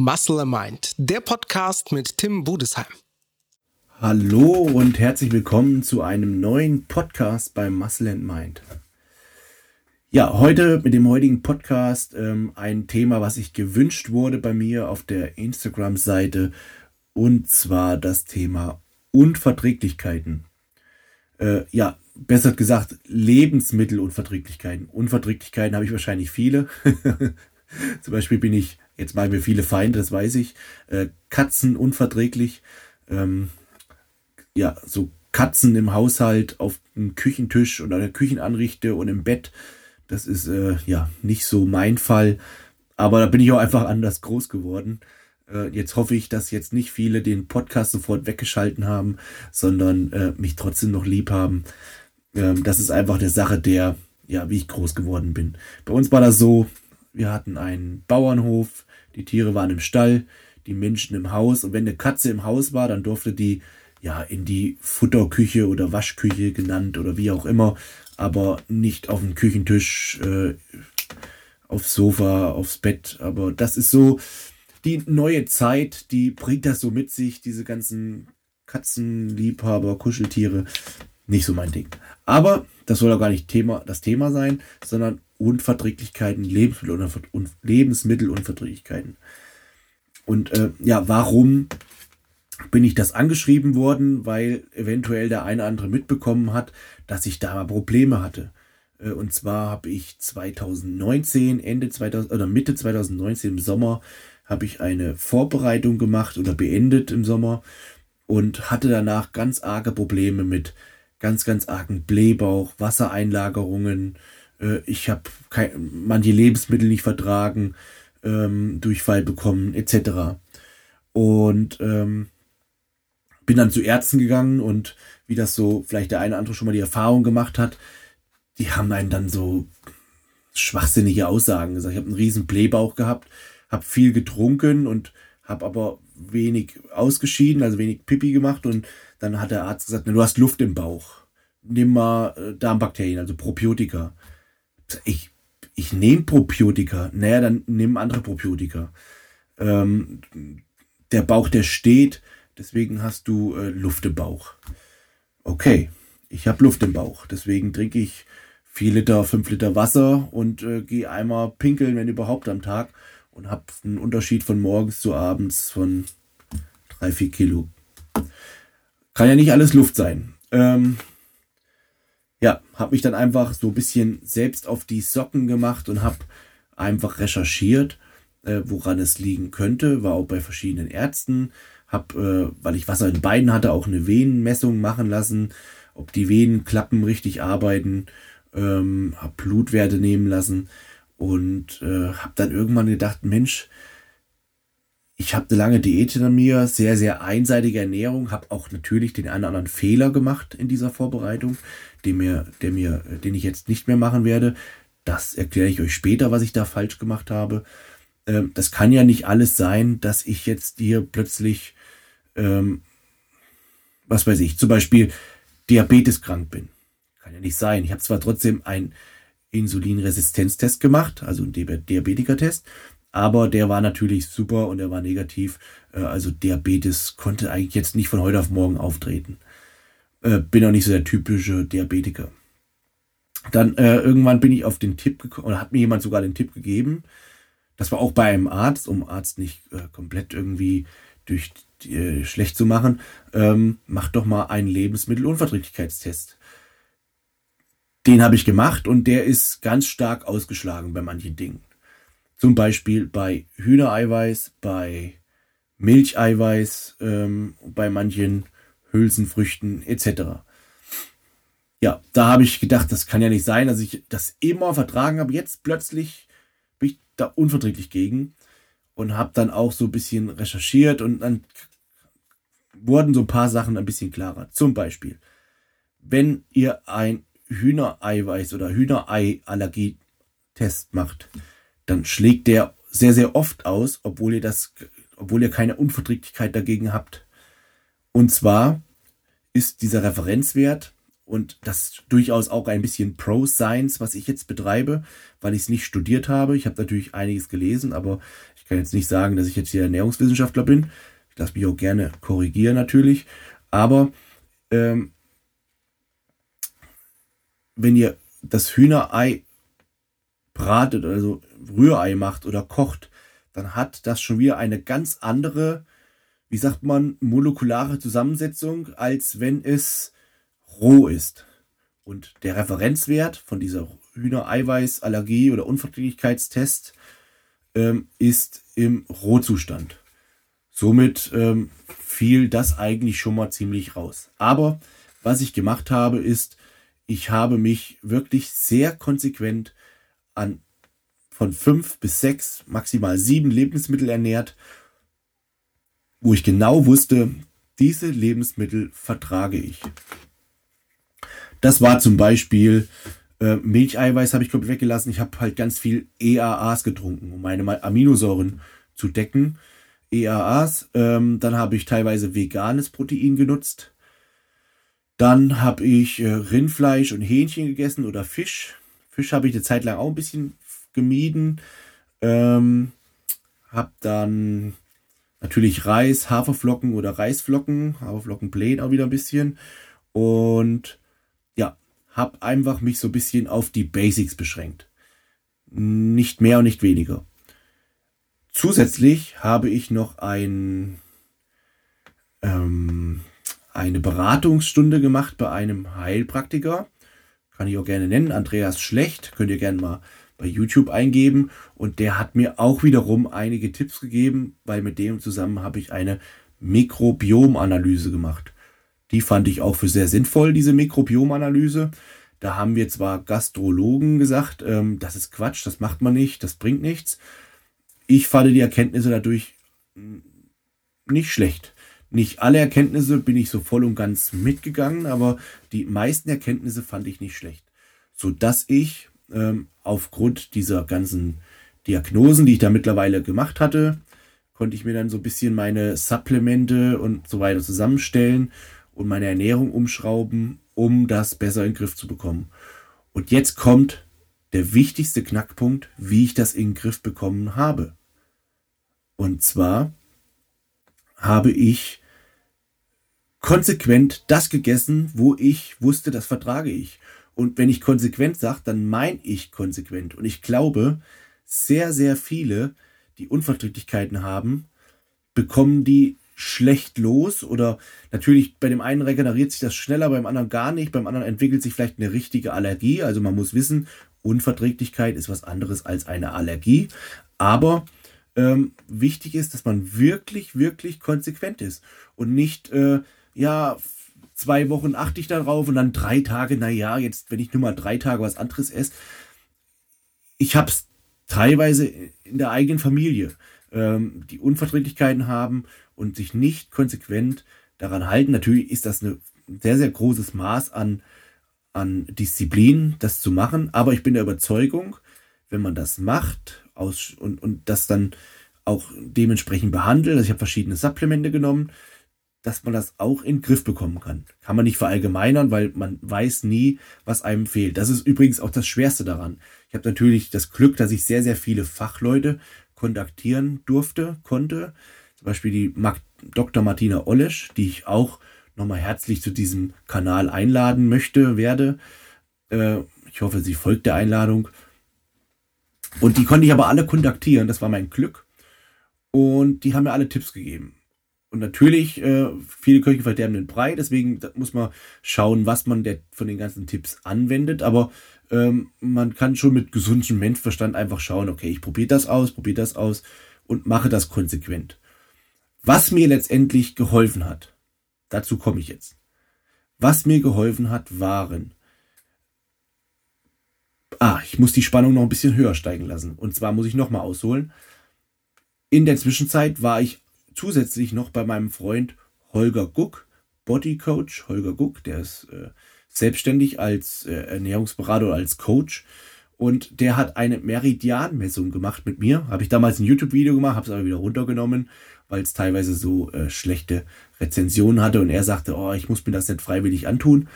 Muscle Mind, der Podcast mit Tim Budesheim. Hallo und herzlich willkommen zu einem neuen Podcast bei Muscle Mind. Ja, heute mit dem heutigen Podcast ähm, ein Thema, was sich gewünscht wurde bei mir auf der Instagram-Seite und zwar das Thema Unverträglichkeiten. Äh, ja, besser gesagt Lebensmittelunverträglichkeiten. Unverträglichkeiten habe ich wahrscheinlich viele. Zum Beispiel bin ich, jetzt machen wir viele Feinde, das weiß ich, äh, Katzen unverträglich. Ähm, ja, so Katzen im Haushalt auf dem Küchentisch oder der Küchenanrichte und im Bett. Das ist äh, ja nicht so mein Fall. Aber da bin ich auch einfach anders groß geworden. Äh, jetzt hoffe ich, dass jetzt nicht viele den Podcast sofort weggeschalten haben, sondern äh, mich trotzdem noch lieb haben. Ähm, das ist einfach eine Sache der, ja, wie ich groß geworden bin. Bei uns war das so, wir hatten einen Bauernhof, die Tiere waren im Stall, die Menschen im Haus und wenn eine Katze im Haus war, dann durfte die ja in die Futterküche oder Waschküche genannt oder wie auch immer, aber nicht auf dem Küchentisch, äh, aufs Sofa, aufs Bett. Aber das ist so die neue Zeit, die bringt das so mit sich, diese ganzen Katzenliebhaber, Kuscheltiere. Nicht so mein Ding. Aber das soll auch gar nicht Thema, das Thema sein, sondern Unverträglichkeiten, Lebensmittel Lebensmittelunverträglichkeiten. Und äh, ja, warum bin ich das angeschrieben worden? Weil eventuell der eine oder andere mitbekommen hat, dass ich da Probleme hatte. Äh, und zwar habe ich 2019, Ende 2000 oder Mitte 2019 im Sommer, habe ich eine Vorbereitung gemacht oder beendet im Sommer und hatte danach ganz arge Probleme mit ganz, ganz argen Blähbauch, Wassereinlagerungen, äh, ich habe manche Lebensmittel nicht vertragen, ähm, Durchfall bekommen, etc. Und ähm, bin dann zu Ärzten gegangen und wie das so vielleicht der eine oder andere schon mal die Erfahrung gemacht hat, die haben einen dann so schwachsinnige Aussagen gesagt. Ich habe einen riesen Blähbauch gehabt, habe viel getrunken und habe aber wenig ausgeschieden, also wenig Pipi gemacht und dann hat der Arzt gesagt, na, du hast Luft im Bauch. Nimm mal äh, Darmbakterien, also Probiotika ich, ich nehme Probiotika. Naja, dann nimm andere Probiotika. Ähm, der Bauch, der steht, deswegen hast du äh, Luft im Bauch. Okay, ich habe Luft im Bauch, deswegen trinke ich 4 Liter, 5 Liter Wasser und äh, gehe einmal pinkeln, wenn überhaupt am Tag und habe einen Unterschied von morgens zu abends von 3, 4 Kilo. Kann ja nicht alles Luft sein. Ähm, ja, habe mich dann einfach so ein bisschen selbst auf die Socken gemacht und habe einfach recherchiert, äh, woran es liegen könnte. War auch bei verschiedenen Ärzten. Habe, äh, weil ich Wasser in Beinen hatte, auch eine Venenmessung machen lassen, ob die Venenklappen richtig arbeiten. Ähm, habe Blutwerte nehmen lassen und äh, habe dann irgendwann gedacht, Mensch, ich habe eine lange Diät hinter mir, sehr, sehr einseitige Ernährung, habe auch natürlich den einen oder anderen Fehler gemacht in dieser Vorbereitung, den, mir, der mir, den ich jetzt nicht mehr machen werde. Das erkläre ich euch später, was ich da falsch gemacht habe. Ähm, das kann ja nicht alles sein, dass ich jetzt hier plötzlich, ähm, was weiß ich, zum Beispiel diabeteskrank bin. Kann ja nicht sein. Ich habe zwar trotzdem einen Insulinresistenztest gemacht, also einen Diabetikertest, aber der war natürlich super und er war negativ. Äh, also Diabetes konnte eigentlich jetzt nicht von heute auf morgen auftreten. Äh, bin auch nicht so der typische Diabetiker. Dann äh, irgendwann bin ich auf den Tipp gekommen, oder hat mir jemand sogar den Tipp gegeben. Das war auch bei einem Arzt, um Arzt nicht äh, komplett irgendwie durch äh, schlecht zu machen. Ähm, mach doch mal einen Lebensmittelunverträglichkeitstest. Den habe ich gemacht und der ist ganz stark ausgeschlagen bei manchen Dingen. Zum Beispiel bei Hühnereiweiß, bei Milcheiweiß, ähm, bei manchen Hülsenfrüchten etc. Ja, da habe ich gedacht, das kann ja nicht sein, dass ich das immer vertragen habe. Jetzt plötzlich bin ich da unverträglich gegen und habe dann auch so ein bisschen recherchiert und dann wurden so ein paar Sachen ein bisschen klarer. Zum Beispiel, wenn ihr ein Hühnereiweiß oder Hühnerei-Allergietest macht, dann schlägt der sehr, sehr oft aus, obwohl ihr das, obwohl ihr keine Unverträglichkeit dagegen habt. Und zwar ist dieser Referenzwert und das durchaus auch ein bisschen Pro-Science, was ich jetzt betreibe, weil ich es nicht studiert habe. Ich habe natürlich einiges gelesen, aber ich kann jetzt nicht sagen, dass ich jetzt hier Ernährungswissenschaftler bin. Ich lasse mich auch gerne korrigieren natürlich. Aber ähm, wenn ihr das Hühnerei bratet, also Rührei macht oder kocht, dann hat das schon wieder eine ganz andere, wie sagt man, molekulare Zusammensetzung, als wenn es roh ist. Und der Referenzwert von dieser Hühnereiweiß-Allergie- oder Unverträglichkeitstest ähm, ist im Rohzustand. Somit ähm, fiel das eigentlich schon mal ziemlich raus. Aber was ich gemacht habe, ist, ich habe mich wirklich sehr konsequent an von fünf bis sechs, maximal sieben Lebensmittel ernährt, wo ich genau wusste, diese Lebensmittel vertrage ich. Das war zum Beispiel äh, Milcheiweiß habe ich komplett weggelassen. Ich habe halt ganz viel EAAs getrunken, um meine Aminosäuren zu decken. EAAs. Ähm, dann habe ich teilweise veganes Protein genutzt. Dann habe ich äh, Rindfleisch und Hähnchen gegessen oder Fisch. Fisch habe ich eine Zeit lang auch ein bisschen gemieden. Ähm, habe dann natürlich Reis, Haferflocken oder Reisflocken, Haferflocken plain auch wieder ein bisschen. Und ja, habe einfach mich so ein bisschen auf die Basics beschränkt. Nicht mehr und nicht weniger. Zusätzlich habe ich noch ein, ähm, eine Beratungsstunde gemacht bei einem Heilpraktiker. Kann ich auch gerne nennen. Andreas Schlecht. Könnt ihr gerne mal bei YouTube eingeben. Und der hat mir auch wiederum einige Tipps gegeben, weil mit dem zusammen habe ich eine Mikrobiomanalyse gemacht. Die fand ich auch für sehr sinnvoll, diese Mikrobiomanalyse. Da haben wir zwar Gastrologen gesagt, ähm, das ist Quatsch, das macht man nicht, das bringt nichts ich fand die Erkenntnisse dadurch nicht schlecht. Nicht alle Erkenntnisse bin ich so voll und ganz mitgegangen, aber die meisten Erkenntnisse fand ich nicht schlecht. So dass ich ähm, aufgrund dieser ganzen Diagnosen, die ich da mittlerweile gemacht hatte, konnte ich mir dann so ein bisschen meine Supplemente und so weiter zusammenstellen und meine Ernährung umschrauben, um das besser in den Griff zu bekommen. Und jetzt kommt der wichtigste Knackpunkt, wie ich das in den Griff bekommen habe. Und zwar habe ich konsequent das gegessen, wo ich wusste, das vertrage ich. Und wenn ich konsequent sage, dann meine ich konsequent. Und ich glaube, sehr, sehr viele, die Unverträglichkeiten haben, bekommen die schlecht los oder natürlich bei dem einen regeneriert sich das schneller, beim anderen gar nicht, beim anderen entwickelt sich vielleicht eine richtige Allergie. Also man muss wissen, Unverträglichkeit ist was anderes als eine Allergie. Aber ähm, wichtig ist, dass man wirklich, wirklich konsequent ist und nicht, äh, ja, zwei Wochen achte ich darauf und dann drei Tage, naja, jetzt, wenn ich nur mal drei Tage was anderes esse. Ich habe es teilweise in der eigenen Familie, ähm, die Unverträglichkeiten haben und sich nicht konsequent daran halten. Natürlich ist das ein sehr, sehr großes Maß an, an Disziplin, das zu machen, aber ich bin der Überzeugung, wenn man das macht aus und, und das dann auch dementsprechend behandelt, also ich habe verschiedene Supplemente genommen, dass man das auch in den Griff bekommen kann. Kann man nicht verallgemeinern, weil man weiß nie, was einem fehlt. Das ist übrigens auch das Schwerste daran. Ich habe natürlich das Glück, dass ich sehr, sehr viele Fachleute kontaktieren durfte, konnte. Zum Beispiel die Dr. Martina Olesch, die ich auch nochmal herzlich zu diesem Kanal einladen möchte, werde. Äh, ich hoffe, sie folgt der Einladung. Und die konnte ich aber alle kontaktieren, das war mein Glück. Und die haben mir alle Tipps gegeben. Und natürlich, äh, viele Köche verderben den Brei, deswegen muss man schauen, was man der, von den ganzen Tipps anwendet. Aber ähm, man kann schon mit gesundem Menschverstand einfach schauen, okay, ich probiere das aus, probiere das aus und mache das konsequent. Was mir letztendlich geholfen hat, dazu komme ich jetzt. Was mir geholfen hat, waren Ah, ich muss die Spannung noch ein bisschen höher steigen lassen. Und zwar muss ich nochmal ausholen. In der Zwischenzeit war ich zusätzlich noch bei meinem Freund Holger Guck, Bodycoach Holger Guck, der ist äh, selbstständig als äh, Ernährungsberater oder als Coach. Und der hat eine Meridianmessung gemacht mit mir. Habe ich damals ein YouTube-Video gemacht, habe es aber wieder runtergenommen, weil es teilweise so äh, schlechte Rezensionen hatte. Und er sagte, oh, ich muss mir das nicht freiwillig antun.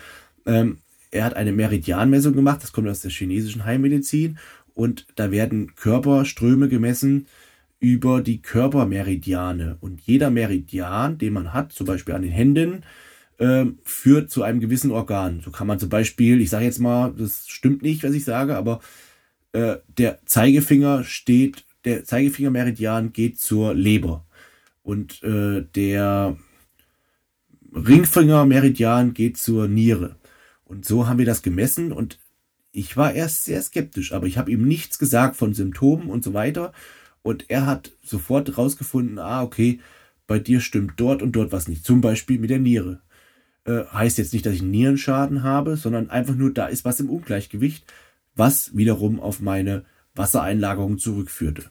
Ähm, er hat eine Meridianmessung gemacht, das kommt aus der chinesischen Heilmedizin und da werden Körperströme gemessen über die Körpermeridiane. Und jeder Meridian, den man hat, zum Beispiel an den Händen, äh, führt zu einem gewissen Organ. So kann man zum Beispiel, ich sage jetzt mal, das stimmt nicht, was ich sage, aber äh, der Zeigefinger steht, der Zeigefingermeridian geht zur Leber. Und äh, der Ringfingermeridian geht zur Niere. Und so haben wir das gemessen und ich war erst sehr skeptisch, aber ich habe ihm nichts gesagt von Symptomen und so weiter. Und er hat sofort rausgefunden, ah, okay, bei dir stimmt dort und dort was nicht. Zum Beispiel mit der Niere. Äh, heißt jetzt nicht, dass ich einen Nierenschaden habe, sondern einfach nur, da ist was im Ungleichgewicht, was wiederum auf meine Wassereinlagerung zurückführte.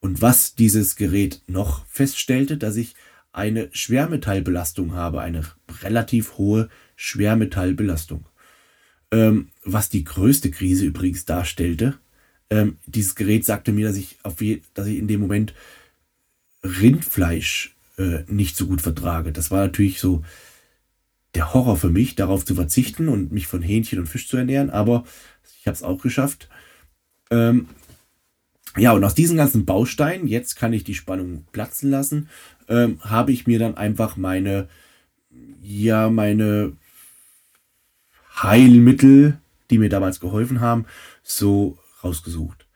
Und was dieses Gerät noch feststellte, dass ich eine Schwermetallbelastung habe, eine relativ hohe Schwermetallbelastung. Ähm, was die größte Krise übrigens darstellte, ähm, dieses Gerät sagte mir, dass ich, auf je, dass ich in dem Moment Rindfleisch äh, nicht so gut vertrage. Das war natürlich so der Horror für mich, darauf zu verzichten und mich von Hähnchen und Fisch zu ernähren, aber ich habe es auch geschafft. Ähm, ja, und aus diesen ganzen Bausteinen, jetzt kann ich die Spannung platzen lassen, ähm, habe ich mir dann einfach meine, ja, meine Heilmittel, die mir damals geholfen haben, so rausgesucht.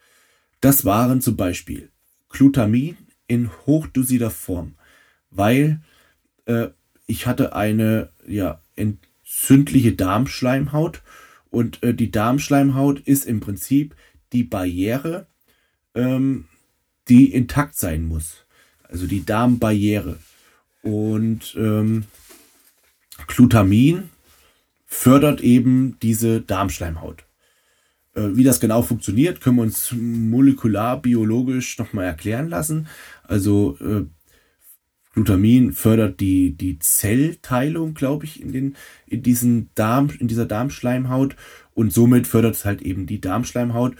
Das waren zum Beispiel Glutamin in hochdosierter Form, weil äh, ich hatte eine ja, entzündliche Darmschleimhaut und äh, die Darmschleimhaut ist im Prinzip die Barriere, ähm, die intakt sein muss. Also die Darmbarriere. Und ähm, Glutamin fördert eben diese Darmschleimhaut. Äh, wie das genau funktioniert, können wir uns molekular biologisch nochmal erklären lassen. Also äh, Glutamin fördert die, die Zellteilung, glaube ich, in, den, in, diesen Darm, in dieser Darmschleimhaut und somit fördert es halt eben die Darmschleimhaut.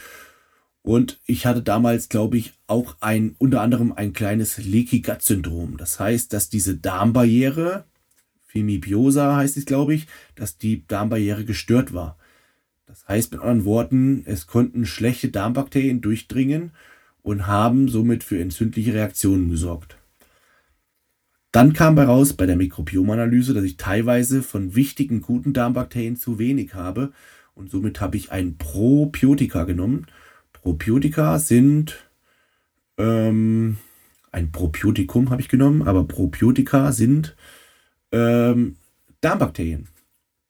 Und ich hatte damals, glaube ich, auch ein, unter anderem ein kleines Leaky Gut Syndrom. Das heißt, dass diese Darmbarriere, Femibiosa heißt es, glaube ich, dass die Darmbarriere gestört war. Das heißt mit anderen Worten, es konnten schlechte Darmbakterien durchdringen und haben somit für entzündliche Reaktionen gesorgt. Dann kam bei raus bei der Mikrobiomanalyse, dass ich teilweise von wichtigen guten Darmbakterien zu wenig habe und somit habe ich ein Probiotika genommen. Probiotika sind ähm, ein Probiotikum habe ich genommen, aber Probiotika sind ähm, Darmbakterien.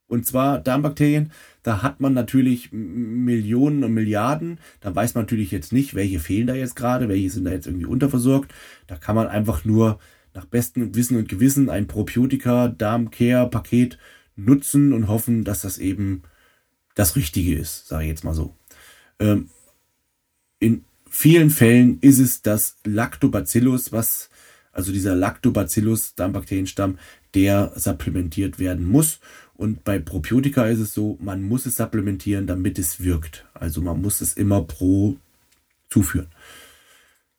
Und zwar Darmbakterien, da hat man natürlich Millionen und Milliarden. Da weiß man natürlich jetzt nicht, welche fehlen da jetzt gerade, welche sind da jetzt irgendwie unterversorgt. Da kann man einfach nur nach bestem Wissen und Gewissen ein Probiotika Darmcare Paket nutzen und hoffen, dass das eben das Richtige ist, sage ich jetzt mal so. Ähm, in vielen Fällen ist es das Lactobacillus, was also dieser Lactobacillus Darmbakterienstamm, der supplementiert werden muss. Und bei Probiotika ist es so, man muss es supplementieren, damit es wirkt. Also man muss es immer pro zuführen.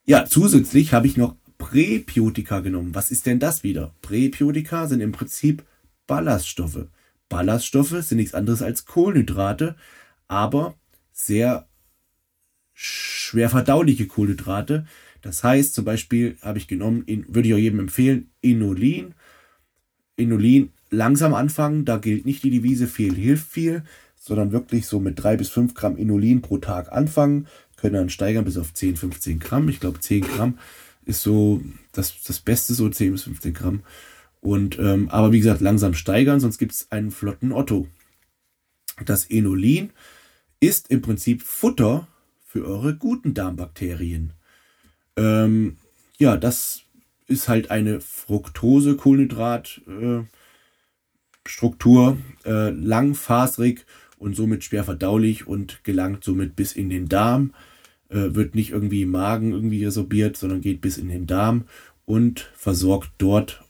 Ja, zusätzlich habe ich noch Präbiotika genommen. Was ist denn das wieder? Präbiotika sind im Prinzip Ballaststoffe. Ballaststoffe sind nichts anderes als Kohlenhydrate, aber sehr schwer verdauliche Kohlenhydrate. Das heißt, zum Beispiel habe ich genommen, würde ich auch jedem empfehlen, Inulin. Inulin langsam anfangen, da gilt nicht die Devise viel hilft viel, sondern wirklich so mit drei bis fünf Gramm Inulin pro Tag anfangen, können dann steigern bis auf 10, 15 Gramm. Ich glaube 10 Gramm ist so das, das Beste, so 10 bis 15 Gramm. Und ähm, aber wie gesagt, langsam steigern, sonst gibt es einen flotten Otto. Das Inulin ist im Prinzip Futter für eure guten Darmbakterien. Ähm, ja, das ist halt eine Fructose-Kohlenhydrat-Struktur, äh, äh, langfasrig und somit schwer verdaulich und gelangt somit bis in den Darm. Äh, wird nicht irgendwie im Magen irgendwie resorbiert, sondern geht bis in den Darm und versorgt dort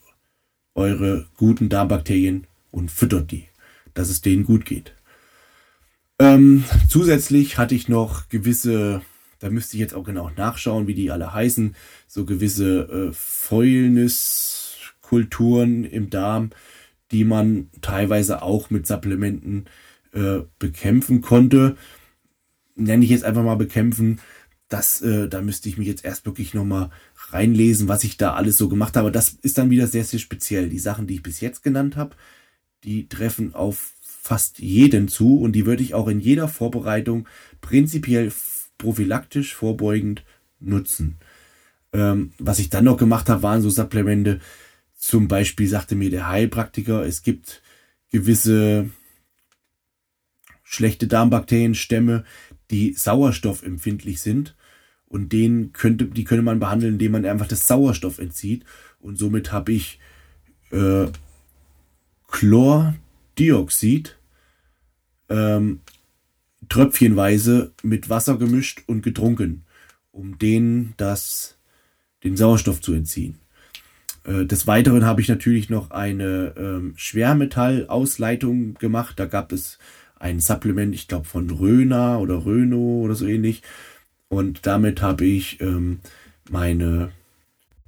eure guten Darmbakterien und füttert die, dass es denen gut geht. Ähm, zusätzlich hatte ich noch gewisse, da müsste ich jetzt auch genau nachschauen, wie die alle heißen, so gewisse äh, Fäulniskulturen im Darm, die man teilweise auch mit Supplementen äh, bekämpfen konnte. Nenne ich jetzt einfach mal bekämpfen. Das, äh, da müsste ich mich jetzt erst wirklich nochmal reinlesen, was ich da alles so gemacht habe. Das ist dann wieder sehr, sehr speziell. Die Sachen, die ich bis jetzt genannt habe, die treffen auf fast jeden zu und die würde ich auch in jeder Vorbereitung prinzipiell prophylaktisch vorbeugend nutzen. Ähm, was ich dann noch gemacht habe, waren so Supplemente. Zum Beispiel sagte mir der Heilpraktiker, es gibt gewisse schlechte Darmbakterienstämme, die sauerstoffempfindlich sind. Und den könnte, die könnte man behandeln, indem man einfach das Sauerstoff entzieht. Und somit habe ich äh, Chlordioxid ähm, tröpfchenweise mit Wasser gemischt und getrunken, um denen das, den Sauerstoff zu entziehen. Äh, des Weiteren habe ich natürlich noch eine ähm, Schwermetallausleitung gemacht. Da gab es ein Supplement, ich glaube von Röner oder Röno oder so ähnlich. Und damit habe ich ähm, meine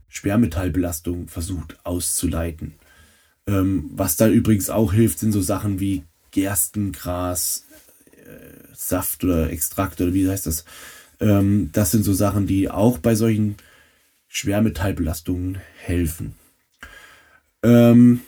Schwermetallbelastung versucht auszuleiten. Ähm, was da übrigens auch hilft, sind so Sachen wie Gerstengras, äh, Saft oder Extrakt oder wie heißt das. Ähm, das sind so Sachen, die auch bei solchen Schwermetallbelastungen helfen. Ähm,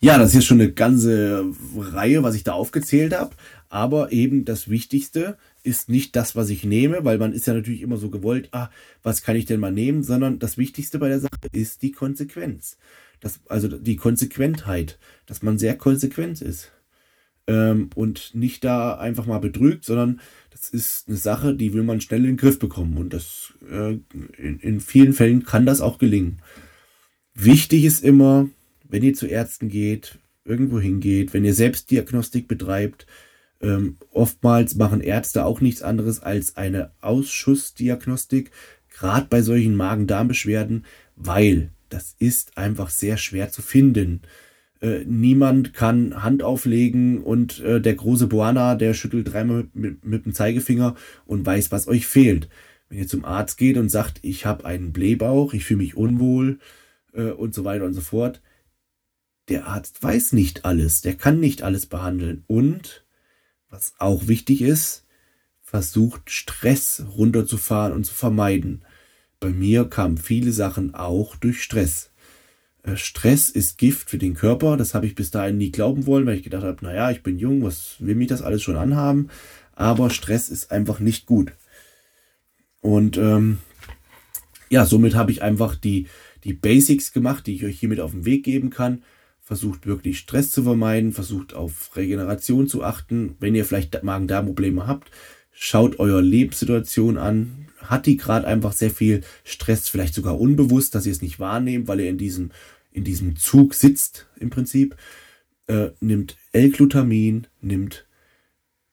ja, das ist jetzt schon eine ganze Reihe, was ich da aufgezählt habe. Aber eben das Wichtigste ist nicht das, was ich nehme, weil man ist ja natürlich immer so gewollt, ah, was kann ich denn mal nehmen, sondern das Wichtigste bei der Sache ist die Konsequenz. Das, also die Konsequentheit, dass man sehr konsequent ist. Ähm, und nicht da einfach mal betrügt, sondern das ist eine Sache, die will man schnell in den Griff bekommen. Und das äh, in, in vielen Fällen kann das auch gelingen. Wichtig ist immer, wenn ihr zu Ärzten geht, irgendwo hingeht, wenn ihr Selbstdiagnostik betreibt, ähm, oftmals machen Ärzte auch nichts anderes als eine Ausschussdiagnostik, gerade bei solchen Magen-Darm-Beschwerden, weil das ist einfach sehr schwer zu finden. Äh, niemand kann Hand auflegen und äh, der große Boana, der schüttelt dreimal mit, mit, mit, dem Zeigefinger und weiß, was euch fehlt. Wenn ihr zum Arzt geht und sagt, ich habe einen Blähbauch, ich fühle mich unwohl äh, und so weiter und so fort, der Arzt weiß nicht alles, der kann nicht alles behandeln. Und, was auch wichtig ist, versucht Stress runterzufahren und zu vermeiden. Bei mir kamen viele Sachen auch durch Stress. Äh, Stress ist Gift für den Körper, das habe ich bis dahin nie glauben wollen, weil ich gedacht habe, naja, ich bin jung, was will mich das alles schon anhaben? Aber Stress ist einfach nicht gut. Und ähm, ja, somit habe ich einfach die, die Basics gemacht, die ich euch hiermit auf den Weg geben kann versucht wirklich Stress zu vermeiden, versucht auf Regeneration zu achten. Wenn ihr vielleicht Magen-Darm-Probleme habt, schaut eure Lebenssituation an. Hat die gerade einfach sehr viel Stress, vielleicht sogar unbewusst, dass ihr es nicht wahrnehmt, weil ihr in diesem, in diesem Zug sitzt im Prinzip. Äh, nimmt L-Glutamin, nimmt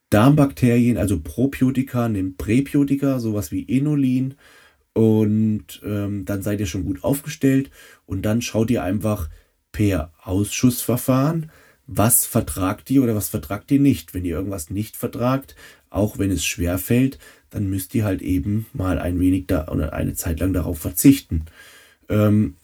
Darmbakterien, also Probiotika, nimmt Präbiotika, sowas wie Inulin und ähm, dann seid ihr schon gut aufgestellt und dann schaut ihr einfach, per Ausschussverfahren, was vertragt ihr oder was vertragt ihr nicht. Wenn ihr irgendwas nicht vertragt, auch wenn es schwer fällt, dann müsst ihr halt eben mal ein wenig da oder eine Zeit lang darauf verzichten. Ähm,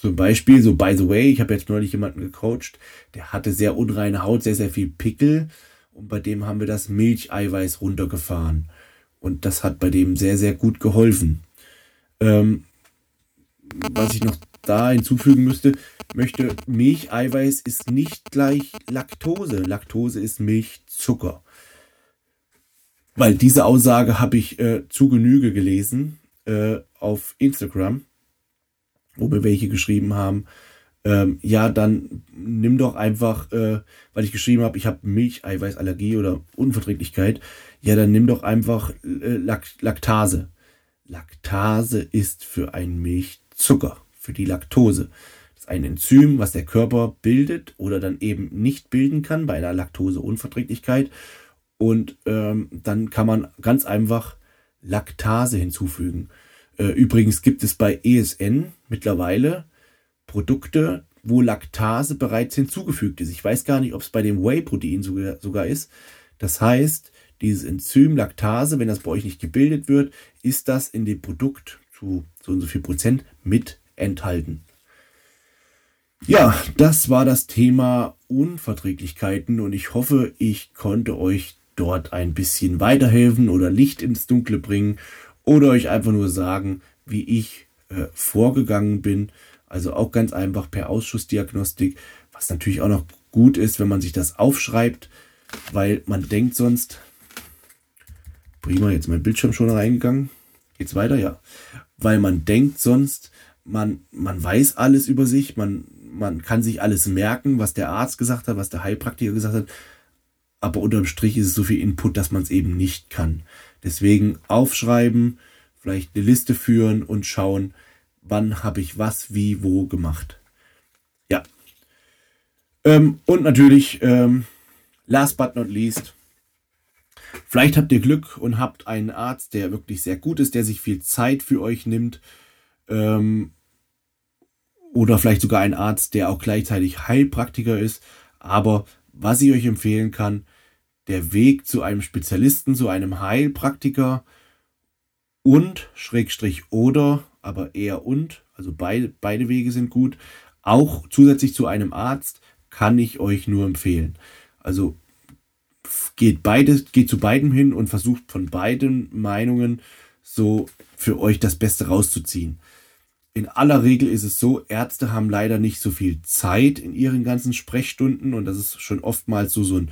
zum Beispiel, so by the way, ich habe jetzt neulich jemanden gecoacht, der hatte sehr unreine Haut, sehr, sehr viel Pickel und bei dem haben wir das Milcheiweiß runtergefahren. Und das hat bei dem sehr, sehr gut geholfen. Ähm, was ich noch da hinzufügen müsste, möchte, Milcheiweiß ist nicht gleich Laktose. Laktose ist Milchzucker. Weil diese Aussage habe ich äh, zu Genüge gelesen äh, auf Instagram, wo mir welche geschrieben haben, ähm, ja, dann nimm doch einfach, äh, weil ich geschrieben habe, ich habe Milcheiweißallergie oder Unverträglichkeit, ja, dann nimm doch einfach äh, Laktase. Laktase ist für einen Milchzucker für die Laktose. Das ist ein Enzym, was der Körper bildet oder dann eben nicht bilden kann bei einer Laktoseunverträglichkeit. Und ähm, dann kann man ganz einfach Laktase hinzufügen. Äh, übrigens gibt es bei ESN mittlerweile Produkte, wo Laktase bereits hinzugefügt ist. Ich weiß gar nicht, ob es bei dem Whey-Protein sogar, ist. Das heißt, dieses Enzym Laktase, wenn das bei euch nicht gebildet wird, ist das in dem Produkt zu so und so viel Prozent mit enthalten. Ja, das war das Thema Lebensmittelunverträglichkeiten und ich hoffe, ich konnte euch dort ein bisschen weiterhelfen oder Licht ins Dunkle bringen oder euch einfach nur sagen, wie ich äh, vorgegangen bin. Also auch ganz einfach per Ausschussdiagnostik, was natürlich auch noch gut ist, wenn man sich das aufschreibt, weil man denkt sonst, prima, jetzt mein Bildschirm schon reingegangen, geht's weiter, ja, weil man denkt sonst, man, man weiß alles über sich, man, man kann sich alles merken, was der Arzt gesagt hat, was der Heilpraktiker gesagt hat, aber unterm Strich ist es so viel Input, dass man es eben nicht kann. Deswegen aufschreiben, vielleicht eine Liste führen und schauen, wann habe ich was, wie, wo gemacht. Ja. Ähm, und natürlich, ähm, last but not least, vielleicht habt ihr Glück und habt einen Arzt, der wirklich sehr gut ist, der sich viel Zeit für euch nimmt. Ähm, oder vielleicht sogar einen Arzt, der auch gleichzeitig Heilpraktiker ist. Aber was ich euch empfehlen kann, der Weg zu einem Spezialisten, zu einem Heilpraktiker und Schrägstrich oder, aber eher und, also beide, beide Wege sind gut, auch zusätzlich zu einem Arzt kann ich euch nur empfehlen. Also geht beide, geht zu beiden hin und versucht von beiden Meinungen so für euch das Beste rauszuziehen. In aller Regel ist es so, Ärzte haben leider nicht so viel Zeit in ihren ganzen Sprechstunden und das ist schon oftmals so, so ein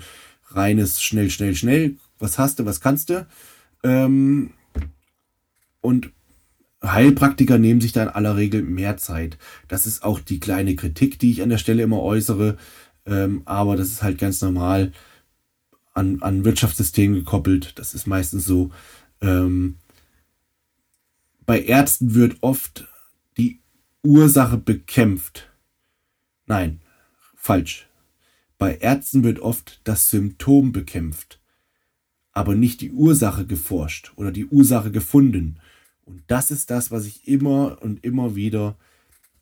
reines schnell, schnell, schnell. Was hast du, was kannst du? Ähm, und Heilpraktiker nehmen sich da in aller Regel mehr Zeit. Das ist auch die kleine Kritik, die ich an der Stelle immer äußere. Ähm, aber das ist halt ganz normal an, an Wirtschaftssystem gekoppelt. Das ist meistens so. Ähm, bei Ärzten wird oft die Ursache bekämpft. Nein, falsch. Bei Ärzten wird oft das Symptom bekämpft, aber nicht die Ursache geforscht oder die Ursache gefunden. Und das ist das, was ich immer und immer wieder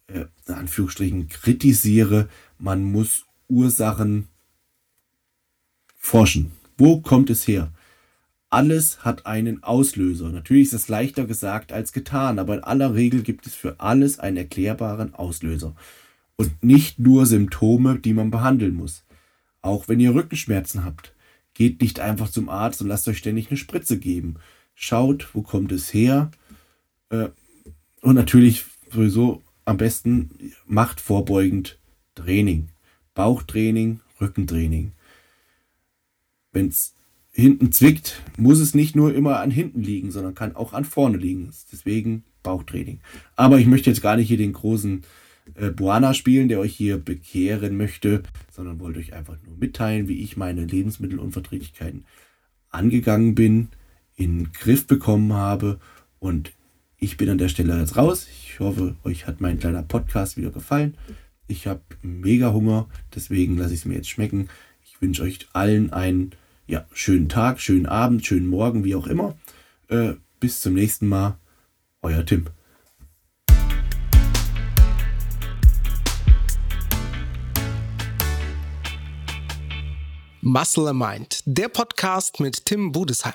äh, in Anführungsstrichen kritisiere. Man muss Ursachen forschen. Wo kommt es her? Alles hat einen Auslöser. Natürlich ist es leichter gesagt als getan, aber in aller Regel gibt es für alles einen erklärbaren Auslöser. Und nicht nur Symptome, die man behandeln muss. Auch wenn ihr Rückenschmerzen habt, geht nicht einfach zum Arzt und lasst euch ständig eine Spritze geben. Schaut, wo kommt es her? Äh, und natürlich sowieso am besten macht vorbeugend Training. Bauchtraining, Rückentraining. Wenn es hinten zwickt, muss es nicht nur immer an hinten liegen, sondern kann auch an vorne liegen. Deswegen Bauchtraining. Aber ich möchte jetzt gar nicht hier den großen äh, Buana spielen, der euch hier bekehren möchte, sondern wollte euch einfach nur mitteilen, wie ich meine Lebensmittelunverträglichkeiten angegangen bin, in den Griff bekommen habe und ich bin an der Stelle jetzt raus. Ich hoffe, euch hat mein kleiner Podcast wieder gefallen. Ich habe mega Hunger, deswegen lasse ich es mir jetzt schmecken. Ich wünsche euch allen einen ja, schönen Tag, schönen Abend, schönen Morgen, wie auch immer. Äh, bis zum nächsten Mal. Euer Tim. Muscle Mind, der Podcast mit Tim Budesheim.